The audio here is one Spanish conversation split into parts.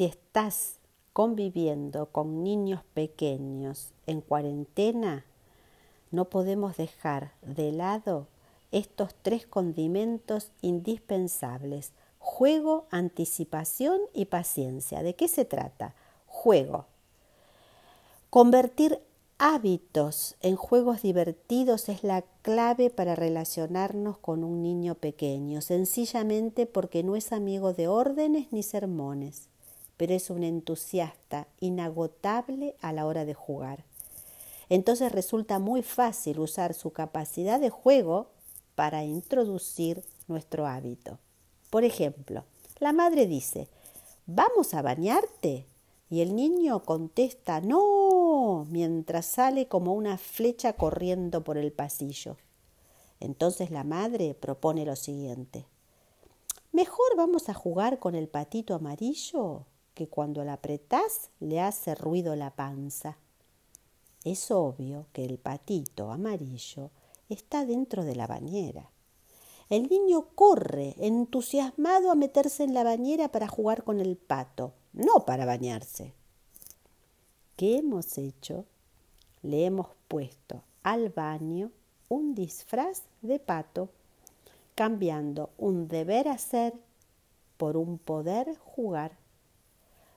Si estás conviviendo con niños pequeños en cuarentena, no podemos dejar de lado estos tres condimentos indispensables. Juego, anticipación y paciencia. ¿De qué se trata? Juego. Convertir hábitos en juegos divertidos es la clave para relacionarnos con un niño pequeño, sencillamente porque no es amigo de órdenes ni sermones, pero es un entusiasta inagotable a la hora de jugar. Entonces resulta muy fácil usar su capacidad de juego para introducir nuestro hábito. Por ejemplo, la madre dice, ¿vamos a bañarte? Y el niño contesta, no, mientras sale como una flecha corriendo por el pasillo. Entonces la madre propone lo siguiente, mejor vamos a jugar con el patito amarillo que cuando la apretás le hace ruido la panza. Es obvio que el patito amarillo está dentro de la bañera. El niño corre entusiasmado a meterse en la bañera para jugar con el pato, no para bañarse. ¿Qué hemos hecho? Le hemos puesto al baño un disfraz de pato, cambiando un deber hacer por un poder jugar.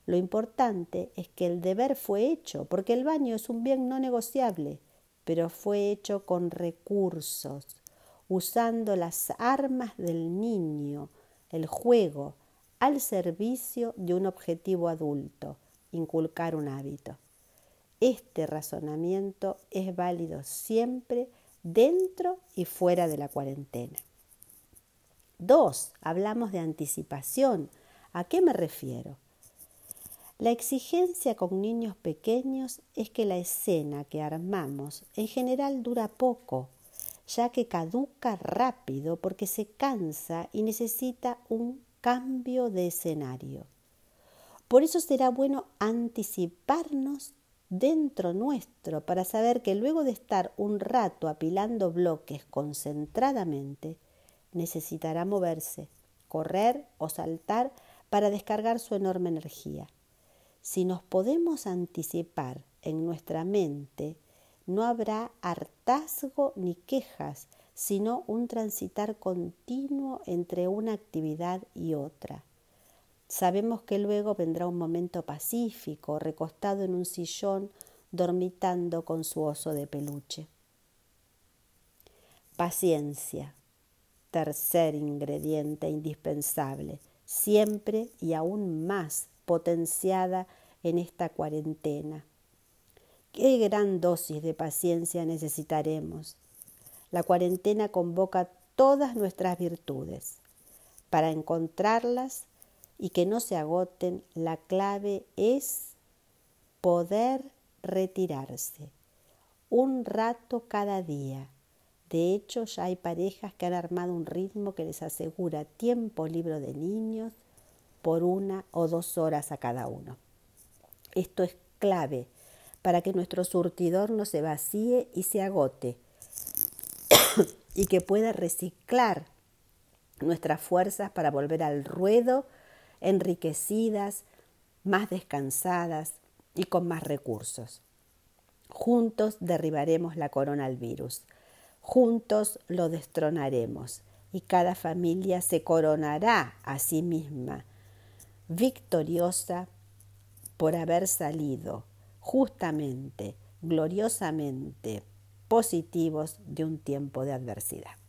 Lo importante es que el deber fue hecho, porque el baño es un bien no negociable, pero fue hecho con recursos, usando las armas del niño, el juego, al servicio de un objetivo adulto, inculcar un hábito. Este razonamiento es válido siempre dentro y fuera de la cuarentena. Dos, hablamos de anticipación. ¿A qué me refiero? La exigencia con niños pequeños es que la escena que armamos en general dura poco, ya que caduca rápido porque se cansa y necesita un cambio de escenario. Por eso será bueno anticiparnos dentro nuestro para saber que luego de estar un rato apilando bloques concentradamente, necesitará moverse, correr o saltar para descargar su enorme energía. Si nos podemos anticipar en nuestra mente, no habrá hartazgo ni quejas, sino un transitar continuo entre una actividad y otra. Sabemos que luego vendrá un momento pacífico, recostado en un sillón, dormitando con su oso de peluche. Paciencia, tercer ingrediente indispensable, siempre y aún más potenciada en esta cuarentena. Qué gran dosis de paciencia necesitaremos. La cuarentena convoca todas nuestras virtudes. Para encontrarlas y que no se agoten, la clave es poder retirarse un rato cada día. De hecho, ya hay parejas que han armado un ritmo que les asegura tiempo libre de niños, por una o dos horas a cada uno. Esto es clave para que nuestro surtidor no se vacíe y se agote y que pueda reciclar nuestras fuerzas para volver al ruedo enriquecidas, más descansadas y con más recursos. Juntos derribaremos la corona al virus. Juntos lo destronaremos y cada familia se coronará a sí misma victoriosa por haber salido justamente, gloriosamente positivos de un tiempo de adversidad.